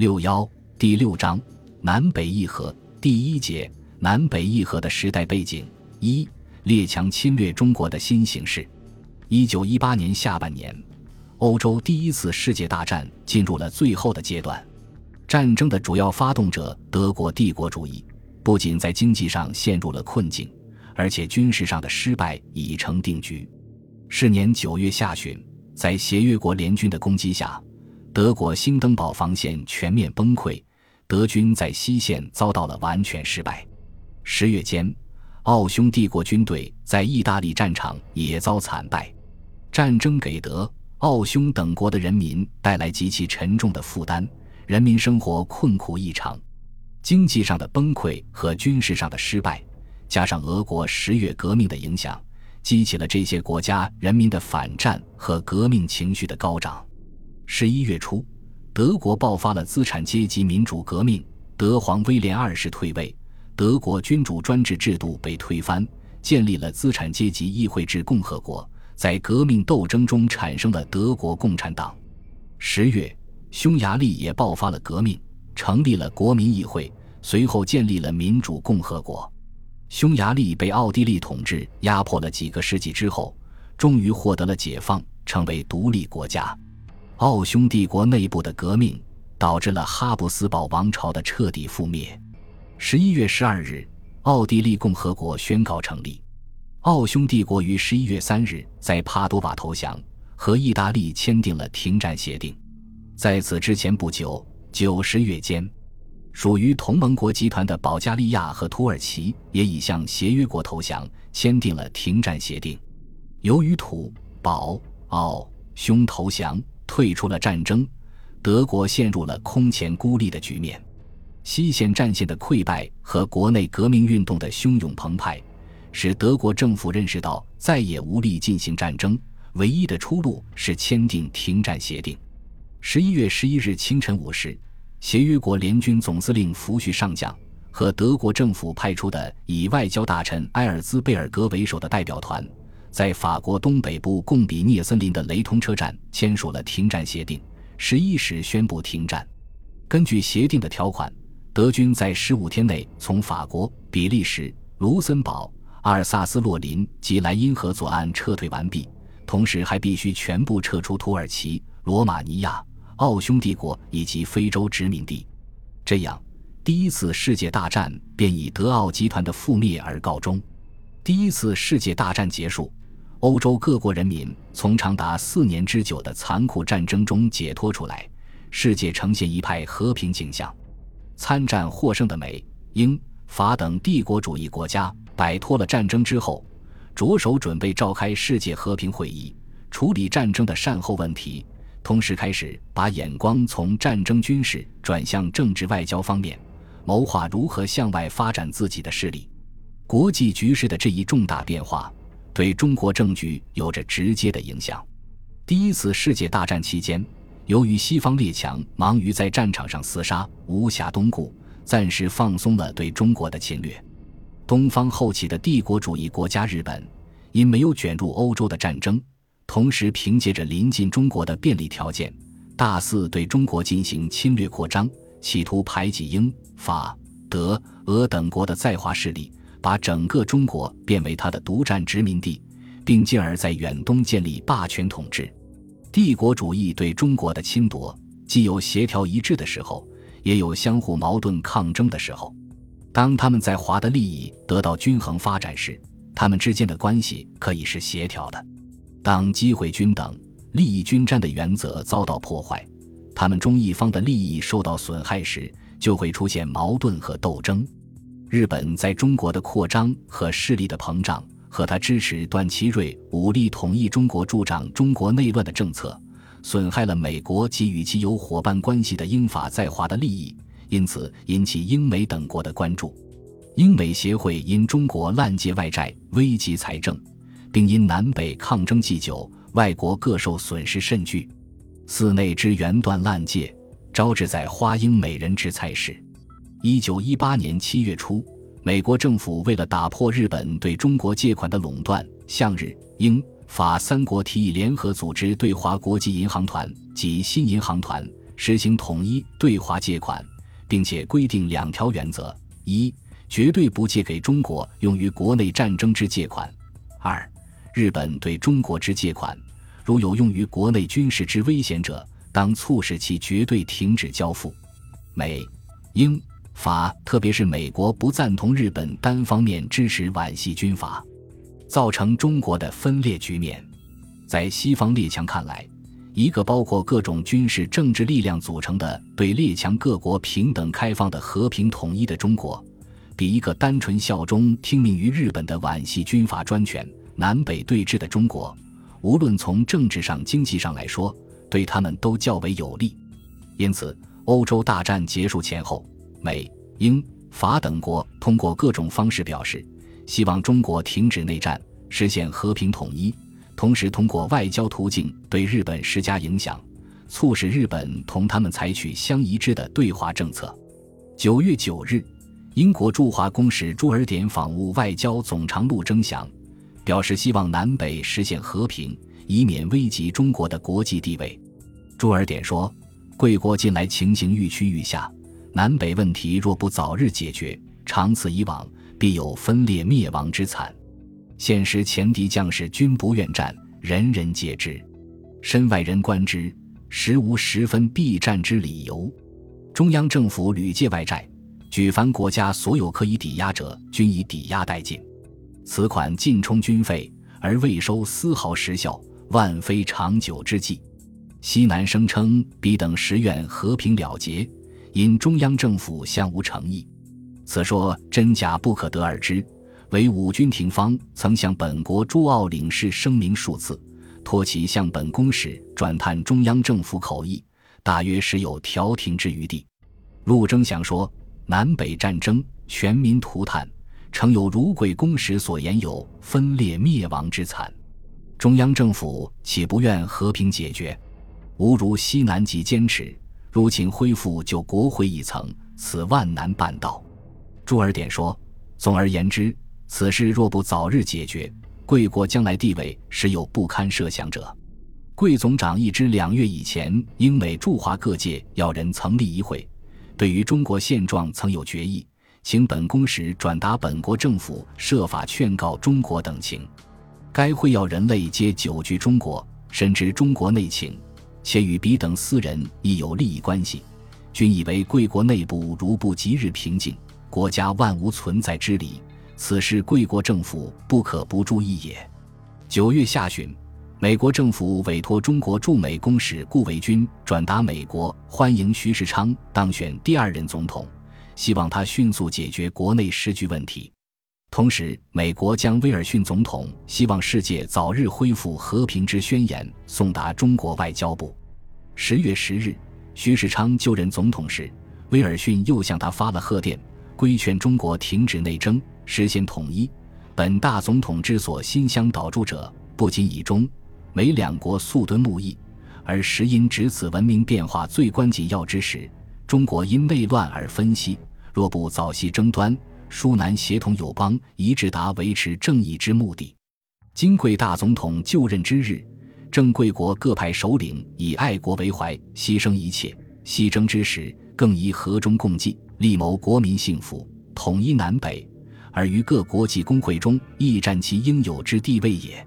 六幺第六章南北议和第一节南北议和的时代背景一列强侵略中国的新形势。一九一八年下半年，欧洲第一次世界大战进入了最后的阶段。战争的主要发动者德国帝国主义，不仅在经济上陷入了困境，而且军事上的失败已成定局。是年九月下旬，在协约国联军的攻击下，德国兴登堡防线全面崩溃，德军在西线遭到了完全失败。十月间，奥匈帝国军队在意大利战场也遭惨败。战争给德、奥匈等国的人民带来极其沉重的负担，人民生活困苦异常，经济上的崩溃和军事上的失败，加上俄国十月革命的影响。激起了这些国家人民的反战和革命情绪的高涨。十一月初，德国爆发了资产阶级民主革命，德皇威廉二世退位，德国君主专制制度被推翻，建立了资产阶级议会制共和国。在革命斗争中产生了德国共产党。十月，匈牙利也爆发了革命，成立了国民议会，随后建立了民主共和国。匈牙利被奥地利统治压迫了几个世纪之后，终于获得了解放，成为独立国家。奥匈帝国内部的革命导致了哈布斯堡王朝的彻底覆灭。十一月十二日，奥地利共和国宣告成立。奥匈帝国于十一月三日在帕多瓦投降，和意大利签订了停战协定。在此之前不久，九十月间。属于同盟国集团的保加利亚和土耳其也已向协约国投降，签订了停战协定。由于土、保、奥、匈投降，退出了战争，德国陷入了空前孤立的局面。西线战线的溃败和国内革命运动的汹涌澎湃，使德国政府认识到再也无力进行战争，唯一的出路是签订停战协定。十一月十一日清晨五时。协约国联军总司令福煦上将和德国政府派出的以外交大臣埃尔兹贝尔格为首的代表团，在法国东北部贡比涅森林的雷通车站签署了停战协定。十一时宣布停战。根据协定的条款，德军在十五天内从法国、比利时、卢森堡、阿尔萨斯、洛林及莱茵河左岸撤退完毕，同时还必须全部撤出土耳其、罗马尼亚。奥匈帝国以及非洲殖民地，这样，第一次世界大战便以德奥集团的覆灭而告终。第一次世界大战结束，欧洲各国人民从长达四年之久的残酷战争中解脱出来，世界呈现一派和平景象。参战获胜的美、英、法等帝国主义国家摆脱了战争之后，着手准备召开世界和平会议，处理战争的善后问题。同时开始把眼光从战争军事转向政治外交方面，谋划如何向外发展自己的势力。国际局势的这一重大变化，对中国政局有着直接的影响。第一次世界大战期间，由于西方列强忙于在战场上厮杀，无暇东顾，暂时放松了对中国的侵略。东方后起的帝国主义国家日本，因没有卷入欧洲的战争。同时，凭借着临近中国的便利条件，大肆对中国进行侵略扩张，企图排挤英、法、德、俄等国的在华势力，把整个中国变为他的独占殖民地，并进而，在远东建立霸权统治。帝国主义对中国的侵夺，既有协调一致的时候，也有相互矛盾抗争的时候。当他们在华的利益得到均衡发展时，他们之间的关系可以是协调的。当机会均等、利益均沾的原则遭到破坏，他们中一方的利益受到损害时，就会出现矛盾和斗争。日本在中国的扩张和势力的膨胀，和他支持段祺瑞武力统一中国、助长中国内乱的政策，损害了美国及与其有伙伴关系的英法在华的利益，因此引起英美等国的关注。英美协会因中国滥借外债，危及财政。并因南北抗争既久，外国各受损失甚巨，寺内之源断滥借，招致在花英美人之菜市。一九一八年七月初，美国政府为了打破日本对中国借款的垄断，向日、英、法三国提议联合组织对华国际银行团及新银行团，实行统一对华借款，并且规定两条原则：一、绝对不借给中国用于国内战争之借款；二、日本对中国之借款，如有用于国内军事之危险者，当促使其绝对停止交付。美、英、法，特别是美国不赞同日本单方面支持皖系军阀，造成中国的分裂局面。在西方列强看来，一个包括各种军事政治力量组成的、对列强各国平等开放的和平统一的中国，比一个单纯效忠听命于日本的皖系军阀专权、南北对峙的中国，无论从政治上、经济上来说，对他们都较为有利。因此，欧洲大战结束前后，美、英、法等国通过各种方式表示，希望中国停止内战，实现和平统一。同时，通过外交途径对日本施加影响，促使日本同他们采取相一致的对华政策。九月九日，英国驻华公使朱尔典访问外交总长陆征祥，表示希望南北实现和平，以免危及中国的国际地位。朱尔典说：“贵国近来情形愈趋愈下，南北问题若不早日解决，长此以往，必有分裂灭亡之惨。”现时前敌将士均不愿战，人人皆知。身外人观之，实无十分避战之理由。中央政府屡借外债，举凡国家所有可以抵押者，均已抵押殆尽。此款尽充军费，而未收丝毫实效，万非长久之计。西南声称彼等实愿和平了结，因中央政府相无诚意。此说真假不可得而知。为武军廷方曾向本国驻澳领事声明数次，托其向本公使转探中央政府口意，大约时有调停之余地。陆征祥说：“南北战争，全民涂炭，诚有如贵公使所言有分裂灭亡之惨。中央政府岂不愿和平解决？吾如西南极坚持，如请恢复就国会一层，此万难办到。”朱尔典说：“总而言之。”此事若不早日解决，贵国将来地位实有不堪设想者。贵总长一知两月以前，英美驻华各界要人曾立一会，对于中国现状曾有决议，请本公使转达本国政府设法劝告中国等情。该会要人类皆久居中国，深知中国内情，且与彼等私人亦有利益关系，均以为贵国内部如不即日平静，国家万无存在之理。此事贵国政府不可不注意也。九月下旬，美国政府委托中国驻美公使顾维钧转达美国欢迎徐世昌当选第二任总统，希望他迅速解决国内时局问题。同时，美国将威尔逊总统希望世界早日恢复和平之宣言送达中国外交部。十月十日，徐世昌就任总统时，威尔逊又向他发了贺电，规劝中国停止内争。实现统一，本大总统之所心相导助者，不仅以中美两国速敦睦议，而实因值此文明变化最关紧要之时，中国因内乱而分析，若不早息争端，舒南协同友邦，以致达维持正义之目的。金贵大总统就任之日，正贵国各派首领以爱国为怀，牺牲一切，西征之时，更以和衷共济，力谋国民幸福，统一南北。而于各国际公会中亦占其应有之地位也。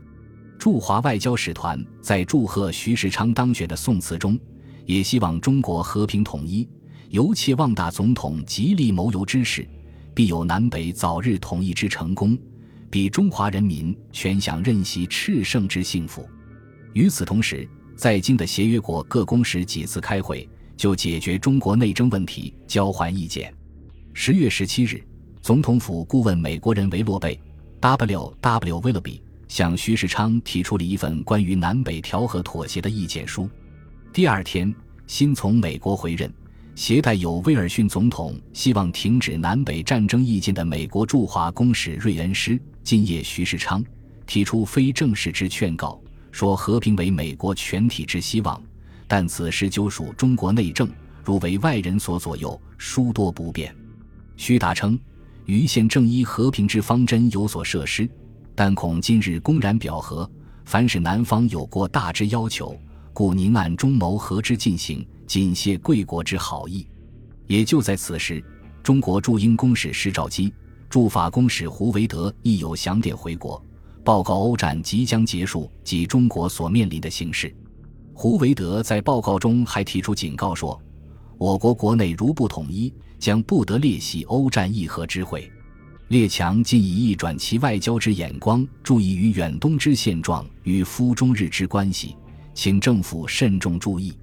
驻华外交使团在祝贺徐世昌当选的宋词中，也希望中国和平统一，尤切望大总统极力谋游之事，必有南北早日统一之成功，比中华人民全享任席炽盛之幸福。与此同时，在京的协约国各公使几次开会，就解决中国内政问题交换意见。十月十七日。总统府顾问美国人维洛贝 w w will be 向徐世昌提出了一份关于南北调和妥协的意见书。第二天，新从美国回任、携带有威尔逊总统希望停止南北战争意见的美国驻华公使瑞恩斯今夜徐世昌提出非正式之劝告，说和平为美国全体之希望，但此事究属中国内政，如为外人所左右，殊多不便。徐达称。余宪正依和平之方针有所设施，但恐今日公然表和，凡是南方有过大之要求，故宁按中谋和之进行，谨谢贵国之好意。也就在此时，中国驻英公使施肇基、驻法公使胡维德亦有详电回国，报告欧战即将结束及中国所面临的形势。胡维德在报告中还提出警告说：“我国国内如不统一，将不得列席欧战议和之会。”列强竟以一转其外交之眼光，注意于远东之现状与夫中日之关系，请政府慎重注意。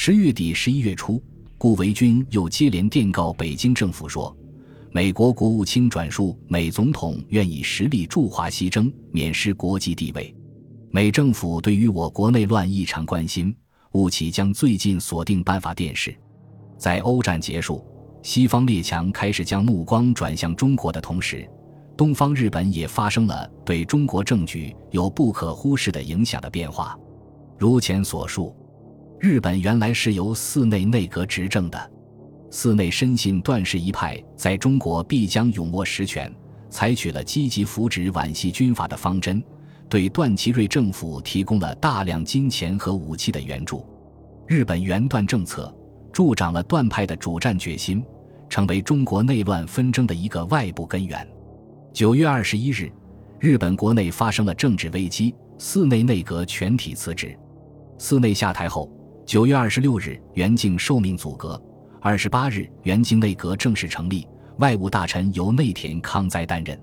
十月底、十一月初，顾维钧又接连电告北京政府说：“美国国务卿转述美总统愿以实力助华西征，免失国际地位。美政府对于我国内乱异常关心，务起将最近锁定办法电视。”在欧战结束。西方列强开始将目光转向中国的同时，东方日本也发生了对中国政局有不可忽视的影响的变化。如前所述，日本原来是由寺内内阁执政的，寺内深信段氏一派在中国必将永握实权，采取了积极扶植皖系军阀的方针，对段祺瑞政府提供了大量金钱和武器的援助。日本援段政策助长了段派的主战决心。成为中国内乱纷争的一个外部根源。九月二十一日，日本国内发生了政治危机，寺内内阁全体辞职。寺内下台后，九月二十六日，袁敬受命组阁。二十八日，袁敬内阁正式成立，外务大臣由内田康哉担任。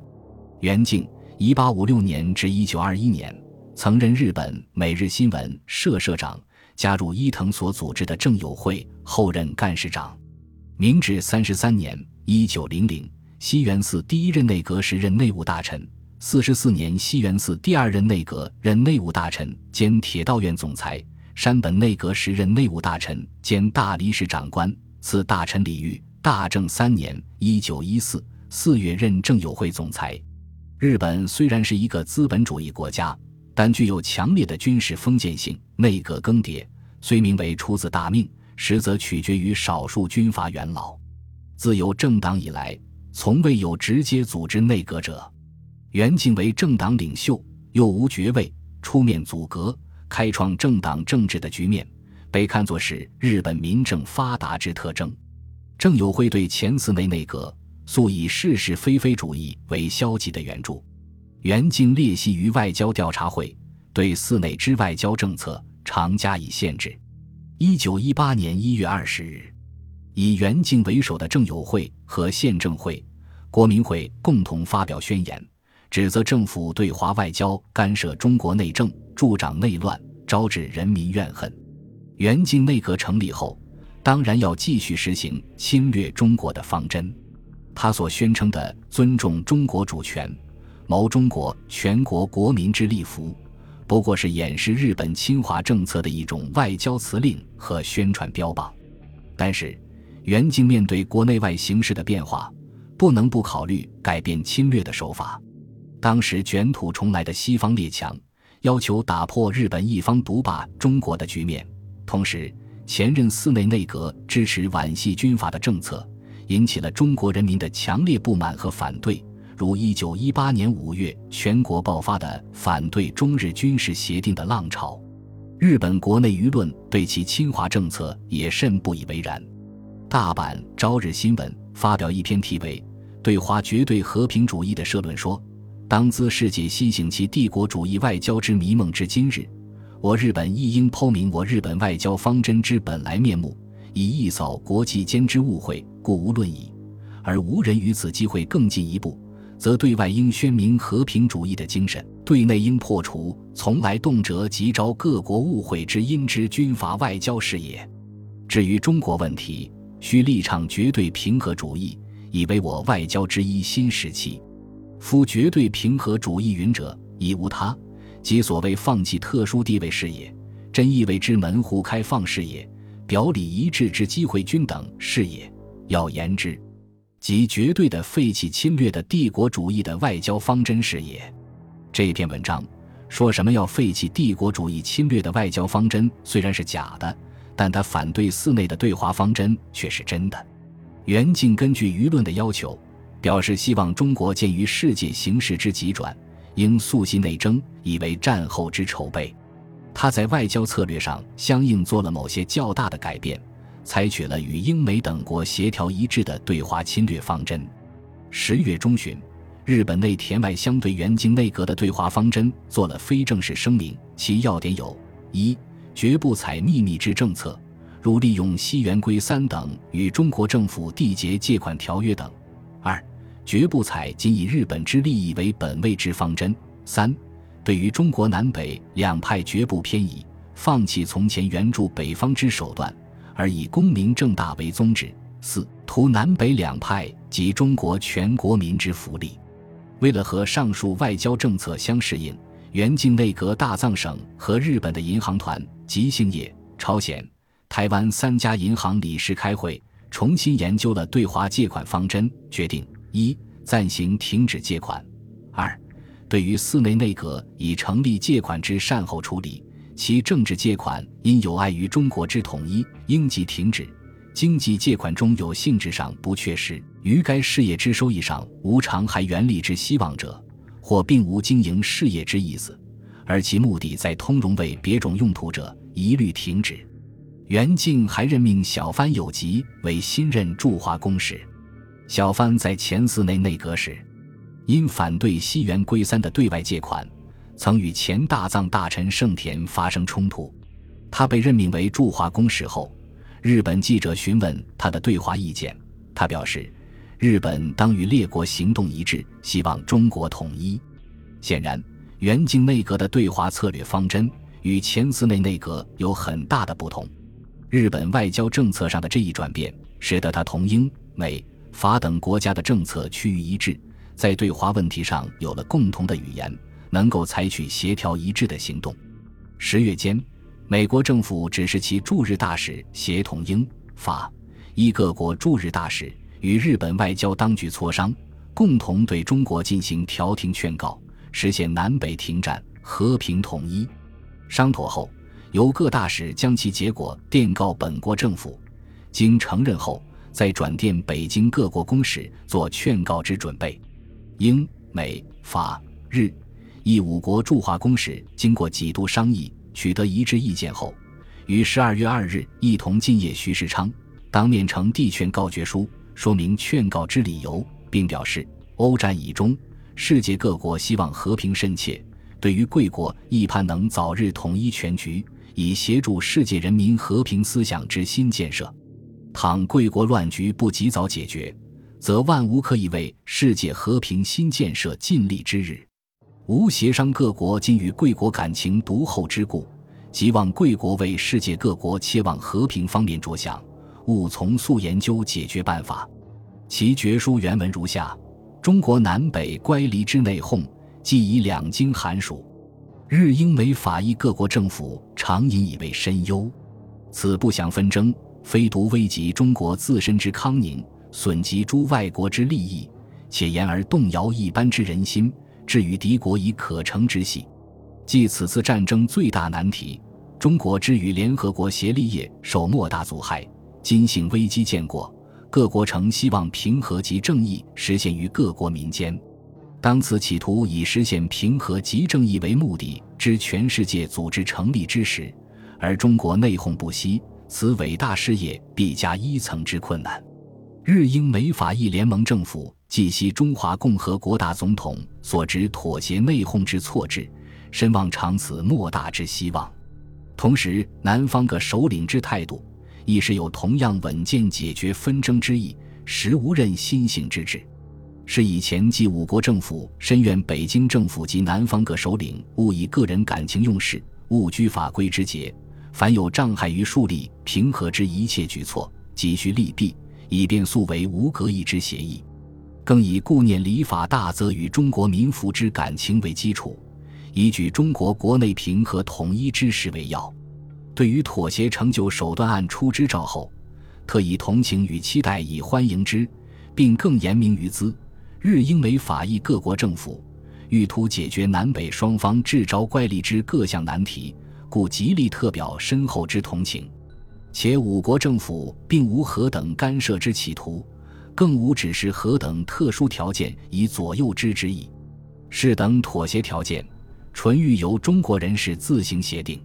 袁敬，一八五六年至一九二一年，曾任日本《每日新闻》社社长，加入伊藤所组织的政友会，后任干事长。明治三十三年（一九零零），西园寺第一任内阁时任内务大臣；四十四年，西园寺第二任内阁任内务大臣兼铁道院总裁；山本内阁时任内务大臣兼大理石长官，赐大臣礼遇。大正三年（一九一四），四月任政友会总裁。日本虽然是一个资本主义国家，但具有强烈的军事封建性。内阁更迭虽名为出自大命。实则取决于少数军阀元老。自有政党以来，从未有直接组织内阁者。袁敬为政党领袖，又无爵位，出面组阁，开创政党政治的局面，被看作是日本民政发达之特征。政友会对前寺内内阁素以是是非非主义为消极的援助。原敬列席于外交调查会，对寺内之外交政策常加以限制。一九一八年一月二十日，以袁敬为首的政友会和宪政会、国民会共同发表宣言，指责政府对华外交干涉中国内政，助长内乱，招致人民怨恨。袁敬内阁成立后，当然要继续实行侵略中国的方针。他所宣称的尊重中国主权、谋中国全国国民之利福。不过是掩饰日本侵华政策的一种外交辞令和宣传标榜，但是袁敬面对国内外形势的变化，不能不考虑改变侵略的手法。当时卷土重来的西方列强要求打破日本一方独霸中国的局面，同时前任寺内内阁支持皖系军阀的政策，引起了中国人民的强烈不满和反对。如一九一八年五月，全国爆发的反对中日军事协定的浪潮，日本国内舆论对其侵华政策也甚不以为然。大阪《朝日新闻》发表一篇题为《对华绝对和平主义》的社论说：“当兹世界新醒其帝国主义外交之迷梦之今日，我日本亦应剖明我日本外交方针之本来面目，以一扫国际间之误会，故无论矣。而无人于此机会更进一步。”则对外应宣明和平主义的精神，对内应破除从来动辄急招各国误会之因之军阀外交事业。至于中国问题，需立场绝对平和主义，以为我外交之一新时期。夫绝对平和主义云者，已无他，即所谓放弃特殊地位事业，真意味之门户开放事业，表里一致之机会均等事业。要言之。即绝对的废弃侵略的帝国主义的外交方针事业。这篇文章说什么要废弃帝国主义侵略的外交方针，虽然是假的，但他反对寺内的对华方针却是真的。袁敬根据舆论的要求，表示希望中国鉴于世界形势之急转，应速系内征，以为战后之筹备。他在外交策略上相应做了某些较大的改变，采取了与英美等国协调一致的对华侵略方针。十月中旬，日本内田外相对原敬内阁的对华方针做了非正式声明，其要点有：一、绝不采秘密制政策，如利用西元规三等与中国政府缔结借款条约等；二、绝不采仅以日本之利益为本位之方针；三。对于中国南北两派绝不偏移，放弃从前援助北方之手段，而以功名正大为宗旨。四图南北两派及中国全国民之福利。为了和上述外交政策相适应，原敬内阁大藏省和日本的银行团、吉兴业、朝鲜、台湾三家银行理事开会，重新研究了对华借款方针，决定：一、暂行停止借款；二。对于寺内内阁已成立借款之善后处理，其政治借款因有碍于中国之统一，应即停止；经济借款中有性质上不确实，于该事业之收益上无偿还原利之希望者，或并无经营事业之意思，而其目的在通融为别种用途者，一律停止。袁敬还任命小藩有吉为新任驻华公使。小帆在前寺内内阁时。因反对西园圭三的对外借款，曾与前大藏大臣盛田发生冲突。他被任命为驻华公使后，日本记者询问他的对华意见，他表示，日本当与列国行动一致，希望中国统一。显然，原敬内阁的对华策略方针与前寺内内阁有很大的不同。日本外交政策上的这一转变，使得他同英美法等国家的政策趋于一致。在对华问题上有了共同的语言，能够采取协调一致的行动。十月间，美国政府指示其驻日大使协同英法一各国驻日大使与日本外交当局磋商，共同对中国进行调停劝告，实现南北停战、和平统一。商妥后，由各大使将其结果电告本国政府，经承认后，再转电北京各国公使做劝告之准备。英、美、法、日，意五国驻华公使经过几度商议，取得一致意见后，于十二月二日一同进谒徐世昌，当面呈递劝告决书，说明劝告之理由，并表示欧战已终，世界各国希望和平甚切，对于贵国亦盼能早日统一全局，以协助世界人民和平思想之新建设。倘贵国乱局不及早解决。则万无可以为世界和平新建设尽力之日。无协商各国今与贵国感情独厚之故，即望贵国为世界各国切望和平方面着想，务从速研究解决办法。其决书原文如下：中国南北乖离之内讧，既以两京寒暑，日英美法意各国政府常引以为深忧。此不祥纷争，非独危及中国自身之康宁。损及诸外国之利益，且言而动摇一般之人心，至于敌国以可乘之隙。即此次战争最大难题，中国之与联合国协力业受莫大阻害。今幸危机见过，各国诚希望平和及正义实现于各国民间。当此企图以实现平和及正义为目的之全世界组织成立之时，而中国内讧不息，此伟大事业必加一层之困难。日英美法意联盟政府既系中华共和国大总统所执妥协内讧之错置，深望长此莫大之希望。同时，南方各首领之态度亦是有同样稳健解决纷争之意，实无任心性之志。是以前继五国政府深怨北京政府及南方各首领勿以个人感情用事，勿拘法规之节，凡有障害于树立平和之一切举措，急需利弊。以便速为无隔议之协议，更以顾念礼法大则与中国民福之感情为基础，以举中国国内平和统一之事为要。对于妥协成就手段案出之兆后，特以同情与期待以欢迎之，并更言明于兹：日英美法意各国政府欲图解决南北双方至招乖离之各项难题，故极力特表深厚之同情。且五国政府并无何等干涉之企图，更无只是何等特殊条件以左右之之意。是等妥协条件，纯欲由中国人士自行协定。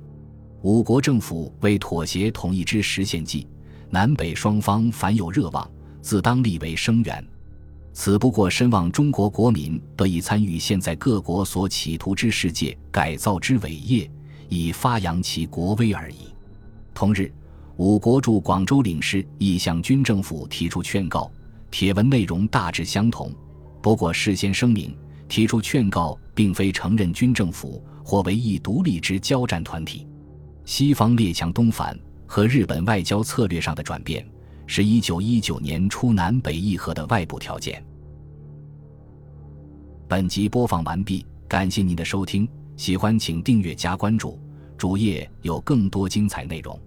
五国政府为妥协统一之实现计，南北双方凡有热望，自当立为声援。此不过深望中国国民得以参与现在各国所企图之世界改造之伟业，以发扬其国威而已。同日，五国驻广州领事亦向军政府提出劝告，帖文内容大致相同。不过事先声明，提出劝告并非承认军政府或为一独立之交战团体。西方列强东返和日本外交策略上的转变，是一九一九年初南北议和的外部条件。本集播放完毕，感谢您的收听，喜欢请订阅加关注，主页有更多精彩内容。